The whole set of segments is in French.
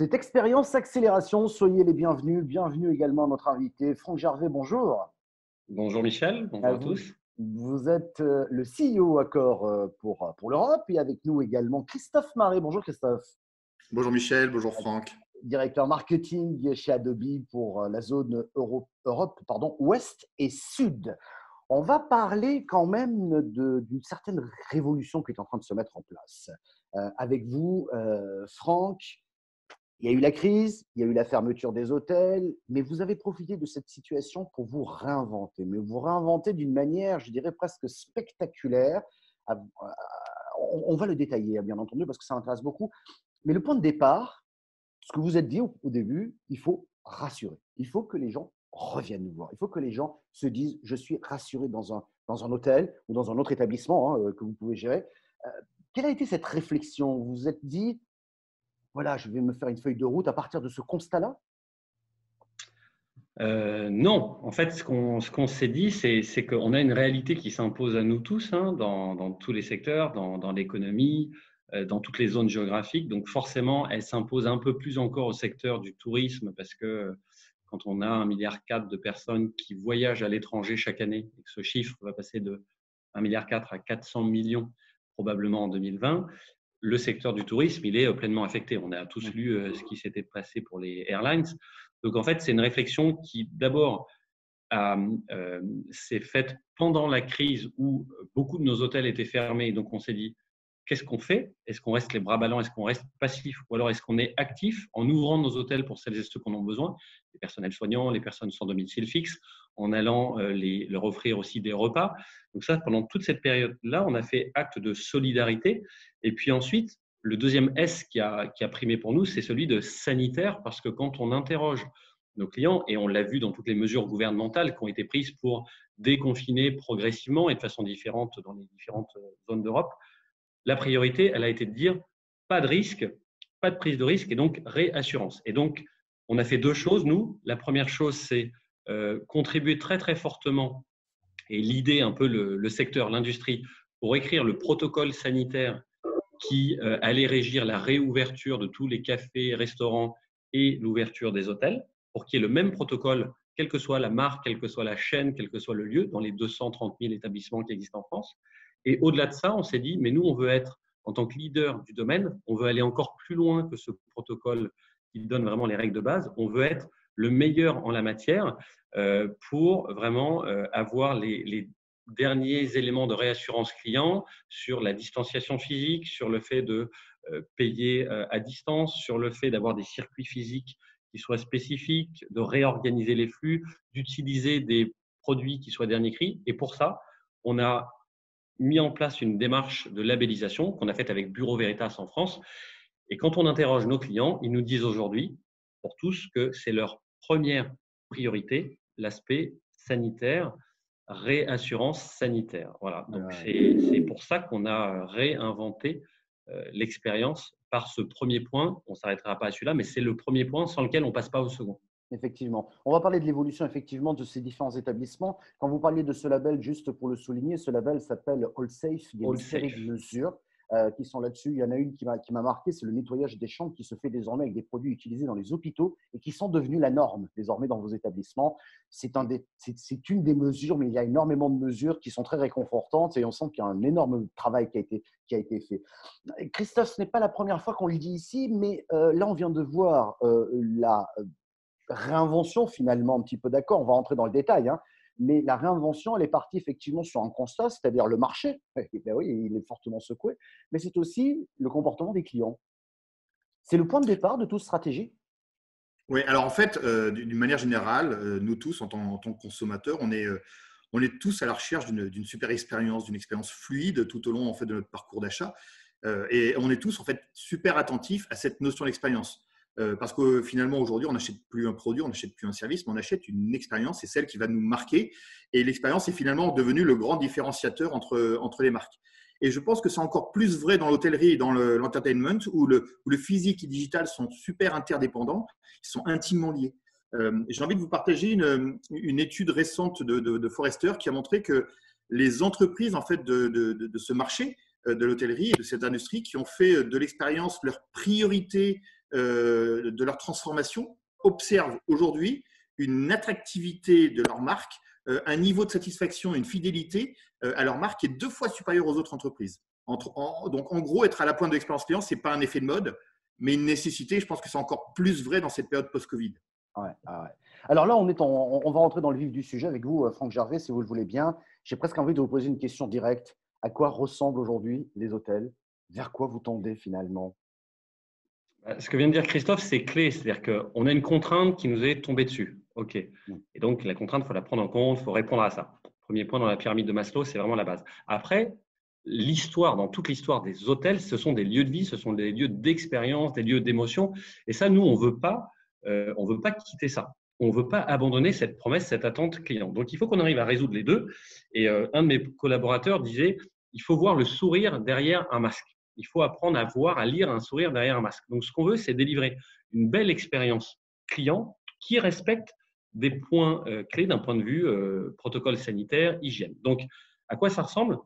Cette expérience accélération, soyez les bienvenus. Bienvenue également à notre invité, Franck Gervais. Bonjour. Bonjour Michel, bonjour à, tous. Vous êtes euh, le CEO Accor euh, pour, euh, pour l'Europe et avec nous également Christophe Marais. Bonjour Christophe. Bonjour Michel, bonjour Franck. Directeur marketing chez Adobe pour la zone Europe, Europe pardon, Ouest et Sud. On va parler quand même d'une certaine révolution qui est en train de se mettre en place. avec vous, Franck, il y a eu la crise, il y a eu la fermeture des hôtels, mais vous avez profité de cette situation pour vous réinventer, mais vous réinventer d'une manière, je dirais, presque spectaculaire. On va le détailler, bien entendu, parce que ça intéresse beaucoup. Mais le point de départ, ce que vous êtes dit au début, il faut rassurer. Il faut que les gens reviennent nous voir. Il faut que les gens se disent, je suis rassuré dans un, dans un hôtel ou dans un autre établissement hein, que vous pouvez gérer. Euh, quelle a été cette réflexion? Vous vous êtes dit, voilà, je vais me faire une feuille de route à partir de ce constat-là? Euh, non, en fait, ce qu'on s'est dit, c'est qu'on a une réalité qui s'impose à nous tous, hein, dans, tous les secteurs, dans, l'économie, euh, dans toutes les zones géographiques. Donc forcément, elle s'impose un peu plus encore au secteur du tourisme, parce que quand on a un milliard de personnes qui voyagent à l'étranger chaque année, et que ce chiffre va passer de 1,4 milliard à 400 millions probablement en 2020, le secteur du tourisme, il est euh, pleinement affecté. On a tous lu euh, ce qui s'était passé pour les airlines. Donc, en fait, c'est une réflexion qui, d'abord, euh, s'est faite pendant la crise où beaucoup de nos hôtels étaient fermés. Donc, on s'est dit, qu'est-ce qu'on fait? Est-ce qu'on reste les bras ballants? Est-ce qu'on reste passif? Ou alors est-ce qu'on est actif en ouvrant nos hôtels pour celles et ceux qui en ont besoin? Les personnels soignants, les personnes sans domicile fixe, en allant euh, les, leur offrir aussi des repas. Donc ça, pendant toute cette période-là, on a fait acte de solidarité. Et puis ensuite, le deuxième S qui a, qui a primé pour nous, c'est celui de sanitaire, parce que quand on interroge nos clients, et on l'a vu dans toutes les mesures gouvernementales qui ont été prises pour déconfiner progressivement et de façon différente dans les différentes euh, zones d'Europe, la priorité, elle a été de dire pas de risque, pas de prise de risque et donc réassurance. Et donc, on a fait deux choses, nous. La première chose, c'est euh, contribuer très, très fortement et l'idée un peu le, secteur, l'industrie, pour écrire le protocole sanitaire qui euh, allait régir la réouverture de tous les cafés, restaurants et l'ouverture des hôtels, pour qu'il y ait le même protocole, quelle que soit la marque, quelle que soit la chaîne, quel que soit le lieu, dans les 230 000 établissements qui existent en France. Et au-delà de ça, on s'est dit, mais nous, on veut être, en tant que leader du domaine, on veut aller encore plus loin que ce protocole qui donne vraiment les règles de base. On veut être le meilleur en la matière euh, pour vraiment euh, avoir les, derniers éléments de réassurance client sur la distanciation physique, sur le fait de euh, payer à distance, sur le fait d'avoir des circuits physiques qui soient spécifiques, de réorganiser les flux, d'utiliser des produits qui soient dernier cri. Et pour ça, on a mis en place une démarche de labellisation qu'on a faite avec Bureau Veritas en France. Et quand on interroge nos clients, ils nous disent aujourd'hui, pour tous, que c'est leur première priorité, l'aspect sanitaire, réassurance sanitaire. Voilà. Donc, c'est pour ça qu'on a réinventé euh, l'expérience par ce premier point. On ne s'arrêtera pas à celui-là, mais c'est le premier point sans lequel on ne passe pas au second. Effectivement. On va parler de l'évolution effectivement de ces différents établissements. Quand vous parliez de ce label, juste pour le souligner, ce label s'appelle All Safe. Il y a une série de mesures euh, qui sont là-dessus. Il y en a une qui m'a marqué, c'est le nettoyage des chambres qui se fait désormais avec des produits utilisés dans les hôpitaux et qui sont devenus la norme désormais dans vos établissements. C'est un une des mesures, mais il y a énormément de mesures qui sont très réconfortantes et on sent qu'il y a un énorme travail qui a été, qui a été fait. Christophe, ce n'est pas la première fois qu'on le dit ici, mais euh, là, on vient de voir euh, la réinvention finalement, un petit peu d'accord, on va rentrer dans le détail, hein, mais la réinvention, elle est partie effectivement sur un constat, c'est-à-dire le marché. ben oui, il est fortement secoué, mais c'est aussi le comportement des clients. C'est le point de départ de toute stratégie? Oui, alors en fait, euh, d'une manière générale, euh, nous tous, en tant, que consommateurs, on est, euh, on est tous à la recherche d'une super expérience, d'une expérience fluide tout au long en fait, de notre parcours d'achat. et on est tous en fait super attentifs à cette notion d'expérience. Euh, parce que finalement, aujourd'hui, on n'achète plus un produit, on n'achète plus un service, mais on achète une expérience, c'est celle qui va nous marquer. Et l'expérience est finalement devenue le grand différenciateur entre, entre les marques. Et je pense que c'est encore plus vrai dans l'hôtellerie et dans l'entertainment, où, le, le physique et le digital sont super interdépendants, ils sont intimement liés. Euh, J'ai envie de vous partager une, une étude récente de, de, Forrester qui a montré que les entreprises en fait de, de, ce marché de l'hôtellerie et de cette industrie qui ont fait de l'expérience leur priorité de leur transformation observent aujourd'hui une attractivité de leur marque, un niveau de satisfaction, une fidélité à leur marque qui est deux fois supérieur aux autres entreprises. donc, en gros, être à la pointe de l'expérience client, ce n'est pas un effet de mode, mais une nécessité. Je pense que c'est encore plus vrai dans cette période post-Covid. Alors là, on, on va rentrer dans le vif du sujet avec vous, euh, Franck Gervais, si vous le voulez bien. J'ai presque envie de vous poser une question directe. À quoi ressemblent aujourd'hui les hôtels? Vers quoi vous tendez finalement? Ce que vient de dire Christophe, c'est clé. C'est-à-dire qu'on a une contrainte qui nous est tombée dessus. OK. Mm. Et donc, la contrainte, il faut la prendre en compte, il faut répondre à ça. Premier point dans la pyramide de Maslow, c'est vraiment la base. Après, l'histoire, dans toute l'histoire des hôtels, ce sont des lieux de vie, ce sont des lieux d'expérience, des lieux d'émotion. Et ça, nous, on veut pas, euh, on veut pas quitter ça. On veut pas abandonner cette promesse, cette attente client. Donc, il faut qu'on arrive à résoudre les deux. Et euh, un de mes collaborateurs disait, il faut voir le sourire derrière un masque. Il faut apprendre à voir, à lire un sourire derrière un masque. Donc, ce qu'on veut, c'est délivrer une belle expérience client qui respecte des points euh, clés d'un point de vue protocole sanitaire, hygiène. Donc, à quoi ça ressemble?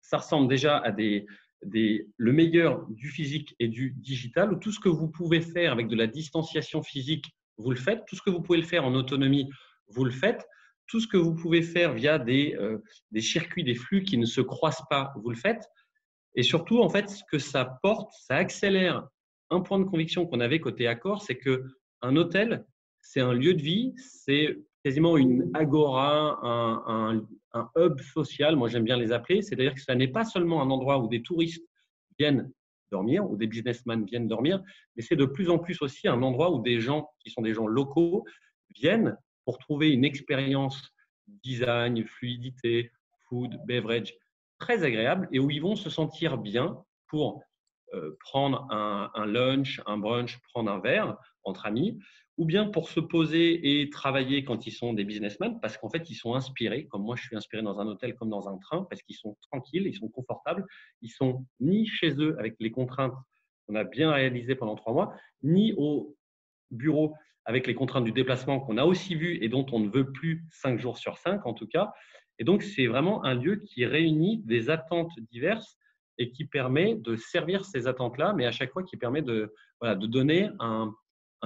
Ça ressemble déjà à des, le meilleur du physique et du digital, où tout ce que vous pouvez faire avec de la distanciation physique, vous le faites. Tout ce que vous pouvez le faire en autonomie, vous le faites. Tout ce que vous pouvez faire via des, euh, des circuits, des flux qui ne se croisent pas, vous le faites. Et surtout, en fait, ce que ça porte, ça accélère un point de conviction qu'on avait côté accord, c'est que un hôtel, c'est un lieu de vie, c'est quasiment une agora, un, hub social, moi j'aime bien les appeler, c'est-à-dire que ça n'est pas seulement un endroit où des touristes viennent dormir, où des businessmen viennent dormir, mais c'est de plus en plus aussi un endroit où des gens qui sont des gens locaux viennent pour trouver une expérience design, fluidité, food, beverage très agréable et où ils vont se sentir bien pour euh, prendre un, un lunch, un brunch, prendre un verre entre amis, ou bien pour se poser et travailler quand ils sont des businessmen, parce qu'en fait, ils sont inspirés, comme moi je suis inspiré dans un hôtel comme dans un train, parce qu'ils sont tranquilles, ils sont confortables, ils sont ni chez eux avec les contraintes qu'on a bien réalisées pendant trois mois, ni au bureau avec les contraintes du déplacement qu'on a aussi vues et dont on ne veut plus cinq jours sur cinq en tout cas. Et donc, c'est vraiment un lieu qui réunit des attentes diverses et qui permet de servir ces attentes-là, mais à chaque fois qui permet de, voilà, de donner un,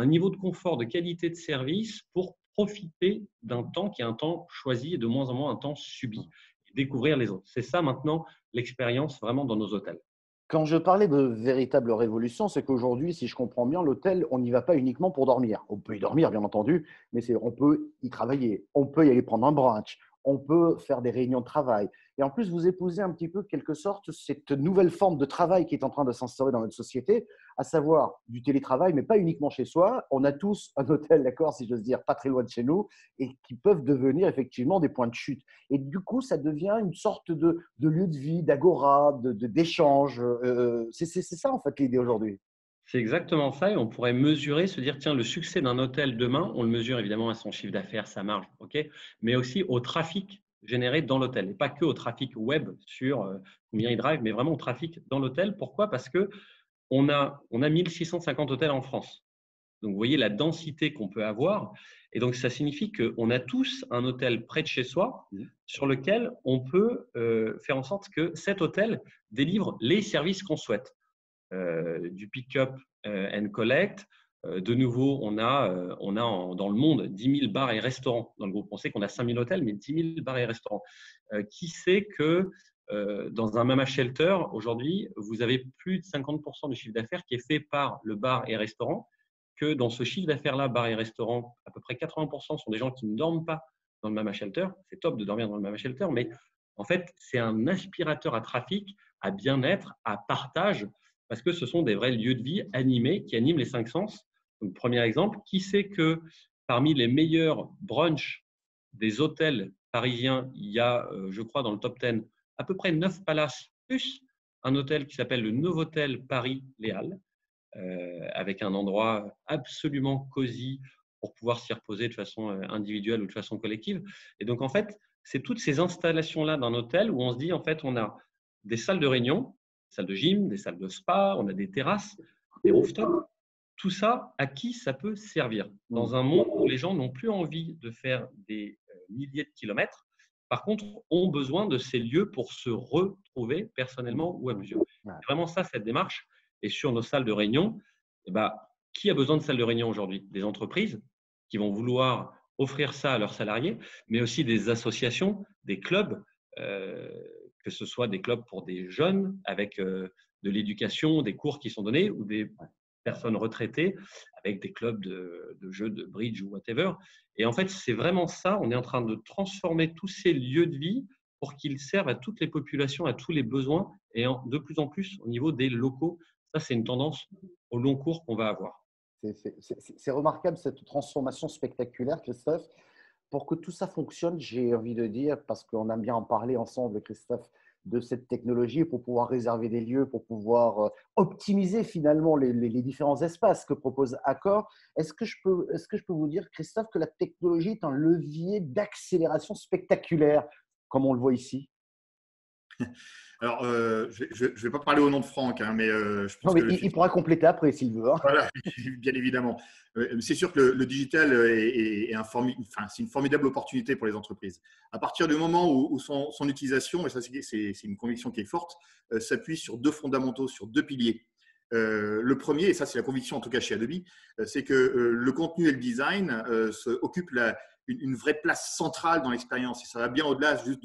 niveau de confort, de qualité de service pour profiter d'un temps qui est un temps choisi et de moins en moins un temps subi, découvrir les autres. C'est ça maintenant l'expérience vraiment dans nos hôtels. Quand je parlais de véritable révolution, c'est qu'aujourd'hui, si je comprends bien, l'hôtel, on n'y va pas uniquement pour dormir. On peut y dormir, bien entendu, mais on peut y travailler, on peut y aller prendre un brunch, on peut faire des réunions de travail. Et en plus, vous épousez un petit peu, quelque sorte, cette nouvelle forme de travail qui est en train de s'instaurer dans notre société, à savoir du télétravail, mais pas uniquement chez soi. On a tous un hôtel, d'accord, si j'ose dire, pas très loin de chez nous, et qui peuvent devenir effectivement des points de chute. Et du coup, ça devient une sorte de, lieu de vie, d'agora, d'échange. De, euh, c'est ça, en fait, l'idée aujourd'hui. C'est exactement ça. Et on pourrait mesurer, se dire, tiens, le succès d'un hôtel demain, on le mesure évidemment à son chiffre d'affaires, sa marge, ok, mais aussi au trafic généré dans l'hôtel. Et pas que au trafic web sur euh, combien il drive, mais vraiment au trafic dans l'hôtel. Pourquoi? Parce que on a, on a 1650 hôtels en France. Donc, vous voyez la densité qu'on peut avoir. Et donc, ça signifie qu'on a tous un hôtel près de chez soi sur lequel on peut euh, faire en sorte que cet hôtel délivre les services qu'on souhaite. Euh, du pick-up euh, and collect. Euh, de nouveau, on a, on a dans le monde 10 000 bars et restaurants dans le groupe. On sait qu'on a 5 000 hôtels, mais 10 000 bars et restaurants. qui sait que dans un Mama Shelter, aujourd'hui, vous avez plus de 50% du chiffre d'affaires qui est fait par le bar et restaurant, que dans ce chiffre d'affaires-là, bar et restaurant, à peu près 80% sont des gens qui ne dorment pas dans le Mama Shelter. C'est top de dormir dans le Mama Shelter, mais en fait, c'est un aspirateur à trafic, à bien-être, à partage parce que ce sont des vrais lieux de vie animés qui animent les cinq sens. Donc, premier exemple, qui sait que parmi les meilleurs brunchs des hôtels parisiens, il y a, euh, je crois, dans le top 10, à peu près neuf palaces, plus un hôtel qui s'appelle le Novotel Paris-Léal, euh, avec un endroit absolument cosy pour pouvoir s'y reposer de façon euh, individuelle ou de façon collective. Et donc, en fait, c'est toutes ces installations-là d'un hôtel où on se dit, en fait, on a des salles de réunion salles de gym, des salles de spa, on a des terrasses, des rooftops. Tout ça, à qui ça peut servir? Dans un monde où les gens n'ont plus envie de faire des euh, milliers de kilomètres, par contre, ont besoin de ces lieux pour se retrouver personnellement ou à plusieurs. C'est vraiment ça, cette démarche. Et sur nos salles de réunion, eh ben, qui a besoin de salles de réunion aujourd'hui? Des entreprises qui vont vouloir offrir ça à leurs salariés, mais aussi des associations, des clubs, euh, que ce soit des clubs pour des jeunes avec euh, de l'éducation, des cours qui sont donnés, ou des personnes retraitées avec des clubs de, jeux de bridge ou whatever. Et en fait, c'est vraiment ça. On est en train de transformer tous ces lieux de vie pour qu'ils servent à toutes les populations, à tous les besoins, et de plus en plus au niveau des locaux. Ça, c'est une tendance au long cours qu'on va avoir. C'est remarquable cette transformation spectaculaire, Christophe. Pour que tout ça fonctionne, j'ai envie de dire, parce qu'on aime bien en parler ensemble, Christophe, de cette technologie pour pouvoir réserver des lieux, pour pouvoir euh, optimiser finalement les, différents espaces que propose Accor. Est-ce que, est-ce que je peux vous dire, Christophe, que la technologie est un levier d'accélération spectaculaire, comme on le voit ici? Alors, euh, je ne vais pas parler au nom de Franck, hein, mais euh, je pense il, pourra compléter après s'il veut. Hein. Voilà, bien évidemment. Euh, c'est sûr que le, digital est, un enfin, c'est une formidable opportunité pour les entreprises. À partir du moment où, son, utilisation, et ça c'est une conviction qui est forte, s'appuie sur deux fondamentaux, sur deux piliers. le premier, et ça c'est la conviction en tout cas chez Adobe, c'est que le contenu et le design occupent la, une, vraie place centrale dans l'expérience. Et ça va bien au-delà juste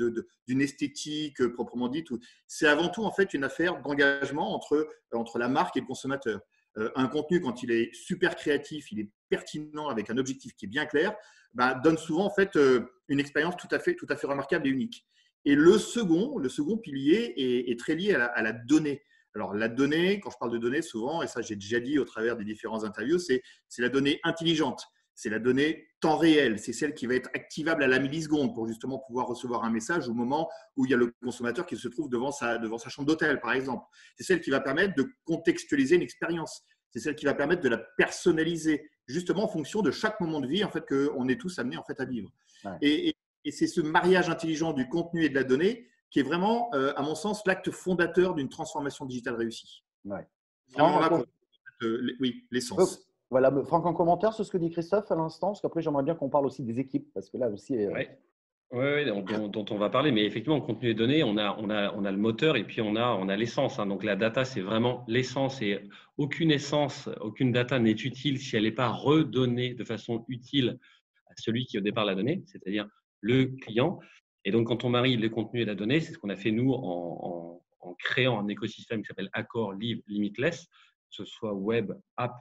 d'une esthétique euh, proprement dite. C'est avant tout en fait une affaire d'engagement entre, entre la marque et le consommateur. Euh, un contenu, quand il est super créatif, il est pertinent avec un objectif qui est bien clair, bah, donne souvent en fait euh, une expérience tout à fait, tout à fait remarquable et unique. Et le second, le second pilier est, très lié à la, donnée. Alors la donnée, quand je parle de données, souvent, et ça j'ai déjà dit au travers des différents interviews, c'est la donnée intelligente c'est la donnée temps réel. C'est celle qui va être activable à la milliseconde pour justement pouvoir recevoir un message au moment où il y a le consommateur qui se trouve devant sa, devant sa chambre d'hôtel, par exemple. C'est celle qui va permettre de contextualiser une expérience. C'est celle qui va permettre de la personnaliser, justement en fonction de chaque moment de vie en fait, qu'on est tous amenés en fait, à vivre. Et, c'est ce mariage intelligent du contenu et de la donnée qui est vraiment, euh, à mon sens, l'acte fondateur d'une transformation digitale réussie. Ouais. Euh, oui, l'essence. Voilà, Franck, en commentaire sur ce que dit Christophe à l'instant, parce qu'après j'aimerais bien qu'on parle aussi des équipes, parce que là aussi. Euh, oui, dont, on va parler, mais effectivement, contenu et données, on a, on a, on a le moteur et puis on a, on a l'essence. Hein. Donc la data, c'est vraiment l'essence et aucune essence, aucune data n'est utile si elle n'est pas redonnée de façon utile à celui qui au départ l'a donnée, c'est-à-dire le client. Et donc quand on marie le contenu et la donnée, c'est ce qu'on a fait nous en, en, créant un écosystème qui s'appelle Accord Live Limitless, que ce soit web, app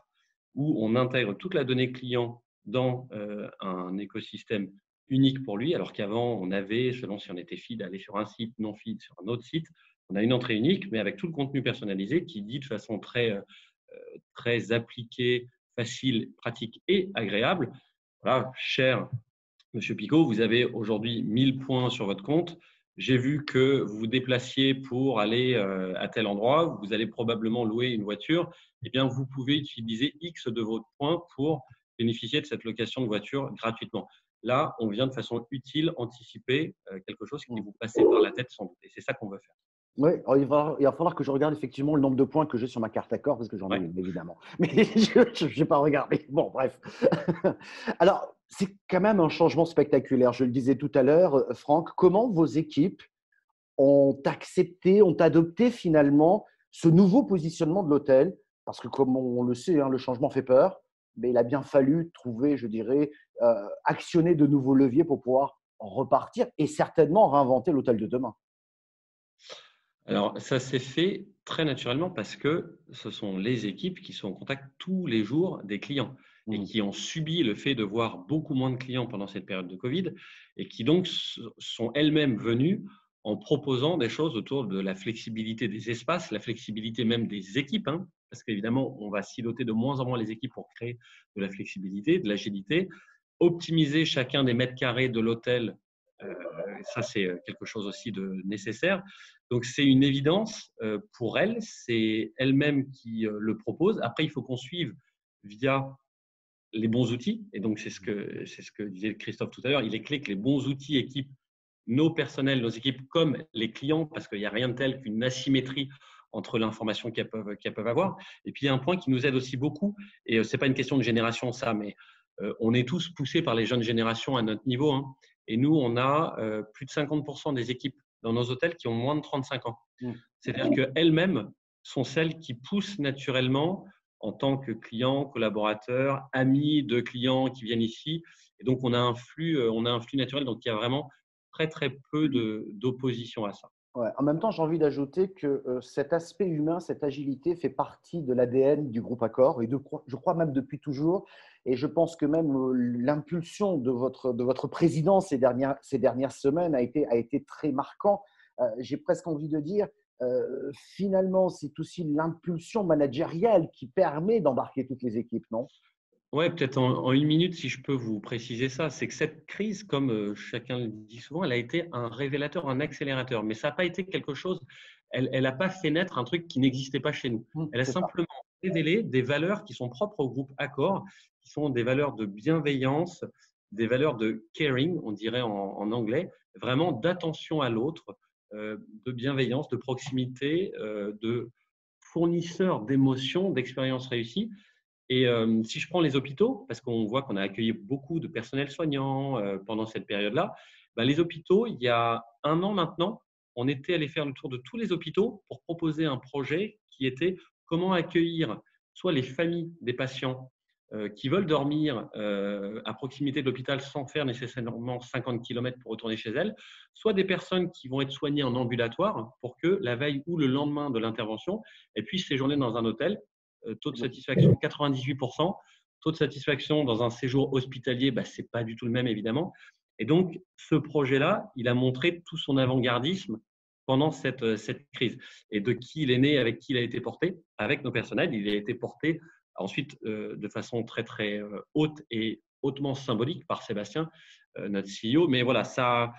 où on intègre toute la donnée client dans euh, un écosystème unique pour lui, alors qu'avant, on avait, selon si on était feed, aller sur un site, non feed, sur un autre site. On a une entrée unique, mais avec tout le contenu personnalisé qui dit de façon très, euh, très appliquée, facile, pratique et agréable. Voilà, cher Monsieur Picot, vous avez aujourd'hui 1000 points sur votre compte. J'ai vu que vous vous déplaciez pour aller euh, à tel endroit, vous allez probablement louer une voiture eh bien, vous pouvez utiliser X de vos points pour bénéficier de cette location de voiture gratuitement. Là, on vient de façon utile anticiper euh, quelque chose qui vous passait par la tête sans doute. Et c'est ça qu'on veut faire. Oui, il va, il va, falloir que je regarde effectivement le nombre de points que j'ai sur ma carte accord, parce que j'en ai évidemment. Mais je n'ai pas regardé. Bon, bref. Alors, c'est quand même un changement spectaculaire. Je le disais tout à l'heure, euh, Franck, comment vos équipes ont accepté, ont adopté finalement ce nouveau positionnement de l'hôtel? Parce que comme on le sait, hein, le changement fait peur, mais il a bien fallu trouver, je dirais, euh, actionner de nouveaux leviers pour pouvoir repartir et certainement réinventer l'hôtel de demain. Alors, ça s'est fait très naturellement parce que ce sont les équipes qui sont en contact tous les jours des clients et mmh. qui ont subi le fait de voir beaucoup moins de clients pendant cette période de Covid et qui donc sont elles-mêmes venues en proposant des choses autour de la flexibilité des espaces, la flexibilité même des équipes. Hein parce qu'évidemment, on va siloter de moins en moins les équipes pour créer de la flexibilité, de l'agilité, optimiser chacun des mètres carrés de l'hôtel. Euh, ça, c'est quelque chose aussi de nécessaire. Donc, c'est une évidence euh, pour elle. C'est elle-même qui euh, le propose. Après, il faut qu'on suive via les bons outils. Et donc, c'est ce que, c'est ce que disait Christophe tout à l'heure. Il est clé que les bons outils équipent nos personnels, nos équipes comme les clients, parce qu'il n'y a rien de tel qu'une asymétrie entre l'information qu'elles peuvent, peuvent avoir. Et puis, il y a un point qui nous aide aussi beaucoup, et euh, ce n'est pas une question de génération, ça, mais euh, on est tous poussés par les jeunes générations à notre niveau. Hein. Et nous, on a plus de 50% des équipes dans nos hôtels qui ont moins de 35 ans. Mmh. C'est-à-dire qu'elles-mêmes sont celles qui poussent naturellement en tant que clients, collaborateurs, amis de clients qui viennent ici. Et donc, on a un flux, on a un flux naturel. Donc, il y a vraiment très, très peu d'opposition à ça. En même temps, j'ai envie d'ajouter que euh, cet aspect humain, cette agilité fait partie de l'ADN du groupe Accor et je crois même depuis toujours. Et je pense que même euh, l'impulsion de votre, de votre président ces dernières, ces dernières semaines a été, a été très marquant. Euh, j'ai presque envie de dire, finalement, c'est aussi l'impulsion managériale qui permet d'embarquer toutes les équipes, non? Oui, peut-être en, une minute, si je peux vous préciser ça, c'est que cette crise, comme euh, chacun le dit souvent, elle a été un révélateur, un accélérateur. Mais ça n'a pas été quelque chose, elle n'a pas fait naître un truc qui n'existait pas chez nous. Mmh, elle a simplement révélé des valeurs qui sont propres au groupe Accor, qui sont des valeurs de bienveillance, des valeurs de caring, on dirait en, anglais, vraiment d'attention à l'autre, euh, de bienveillance, de proximité, euh, de fournisseur d'émotions, d'expériences réussies. Et euh, si je prends les hôpitaux, parce qu'on voit qu'on a accueilli beaucoup de personnel soignant euh, pendant cette période-là, ben, les hôpitaux, il y a un an maintenant, on était allé faire le tour de tous les hôpitaux pour proposer un projet qui était comment accueillir soit les familles des patients euh, qui veulent dormir à proximité de l'hôpital sans faire nécessairement 50 km pour retourner chez elles, soit des personnes qui vont être soignées en ambulatoire pour que la veille ou le lendemain de l'intervention, elles puissent séjourner dans un hôtel euh, taux de satisfaction 98%. Taux de satisfaction dans un séjour hospitalier, bah, ce n'est pas du tout le même évidemment. Et donc, ce projet-là, il a montré tout son avant-gardisme pendant cette, euh, cette, crise. Et de qui il est né, avec qui il a été porté? Avec nos personnels. Il a été porté ensuite euh, de façon très, très haute et hautement symbolique par Sébastien, notre CEO. Mais voilà, ça,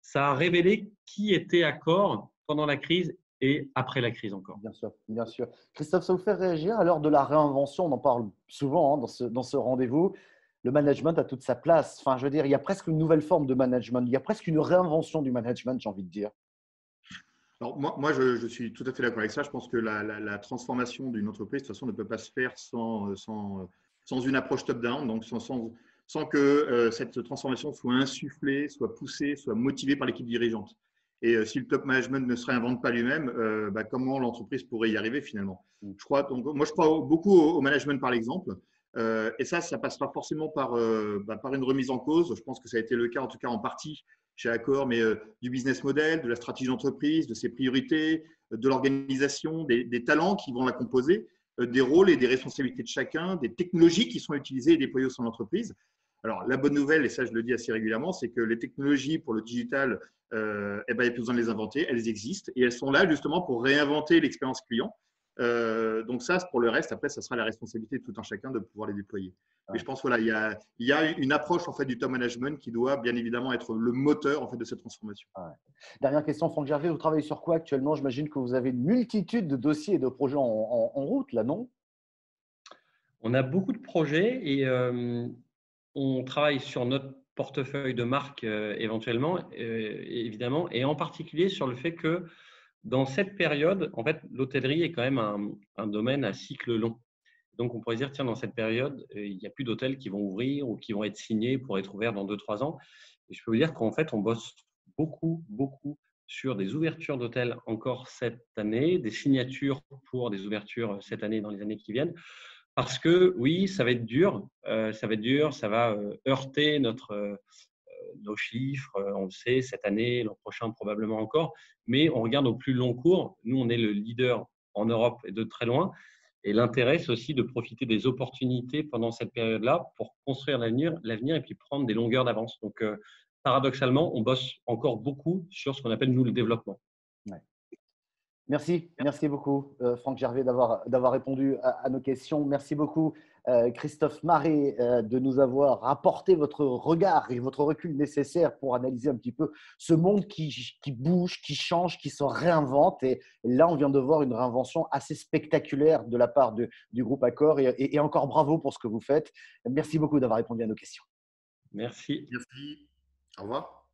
ça a révélé qui était à corps pendant la crise et après la crise encore. Bien sûr, bien sûr. Christophe, ça vous fait réagir à l'heure de la réinvention? On en parle souvent hein, dans ce, dans ce rendez-vous. Le management a toute sa place. Enfin, je veux dire, il y a presque une nouvelle forme de management. Il y a presque une réinvention du management, j'ai envie de dire. Alors, moi, moi je, suis tout à fait d'accord avec ça. Je pense que la, la, transformation d'une entreprise, de toute façon, ne peut pas se faire sans, sans, sans une approche top-down, donc sans, sans, sans que euh, cette transformation soit insufflée, soit poussée, soit motivée par l'équipe dirigeante. Et euh, si le top management ne se réinvente pas lui-même, euh, bah, comment l'entreprise pourrait y arriver finalement? Mm. je crois, donc, Moi, je crois beaucoup au, management par l'exemple. Euh, et ça, ça passera forcément par, bah, par une remise en cause. Je pense que ça a été le cas, en tout cas en partie chez Accor, mais du business model, de la stratégie d'entreprise, de ses priorités, de l'organisation, des, talents qui vont la composer, des rôles et des responsabilités de chacun, des technologies qui sont utilisées et déployées au sein de l'entreprise. Alors, la bonne nouvelle, et ça je le dis assez régulièrement, c'est que les technologies pour le digital, euh, eh ben, il n'y a plus besoin de les inventer, elles existent et elles sont là justement pour réinventer l'expérience client. Euh, donc ça, pour le reste, après, ça sera la responsabilité de tout un chacun de pouvoir les déployer. Mais je pense voilà, il y, a, il y a une approche en fait du top management qui doit bien évidemment être le moteur en fait de cette transformation. Dernière question, Franck Gervais, vous travaillez sur quoi actuellement? J'imagine que vous avez une multitude de dossiers et de projets en, route là, non? On a beaucoup de projets et euh, on travaille sur notre portefeuille de marque euh, éventuellement, euh, évidemment, et en particulier sur le fait que dans cette période, en fait, l'hôtellerie est quand même un, domaine à cycle long. Donc, on pourrait dire, tiens, dans cette période, euh, il n'y a plus d'hôtels qui vont ouvrir ou qui vont être signés pour être ouverts dans 2-3 ans. Et je peux vous dire qu'en fait, on bosse beaucoup, beaucoup sur des ouvertures d'hôtels encore cette année, des signatures pour des ouvertures cette année dans les années qui viennent. Parce que oui, ça va être dur, euh, ça va être dur, ça va euh, heurter notre, euh, nos chiffres, on le sait, cette année, l'an prochain probablement encore, mais on regarde au plus long cours. Nous, on est le leader en Europe et de très loin. Et l'intérêt, c'est aussi de profiter des opportunités pendant cette période-là pour construire l'avenir, l'avenir et puis prendre des longueurs d'avance. Donc, paradoxalement, on bosse encore beaucoup sur ce qu'on appelle, nous, le développement. Merci, merci beaucoup, euh, Franck Gervais, d'avoir répondu à, nos questions. Merci beaucoup, euh, Christophe Marais, euh, de nous avoir apporté votre regard et votre recul nécessaire pour analyser un petit peu ce monde qui, bouge, qui change, qui se réinvente. Et là, on vient de voir une réinvention assez spectaculaire de la part du groupe Accor. Et, et encore bravo pour ce que vous faites. Merci beaucoup d'avoir répondu à nos questions. Merci. Merci. Au revoir.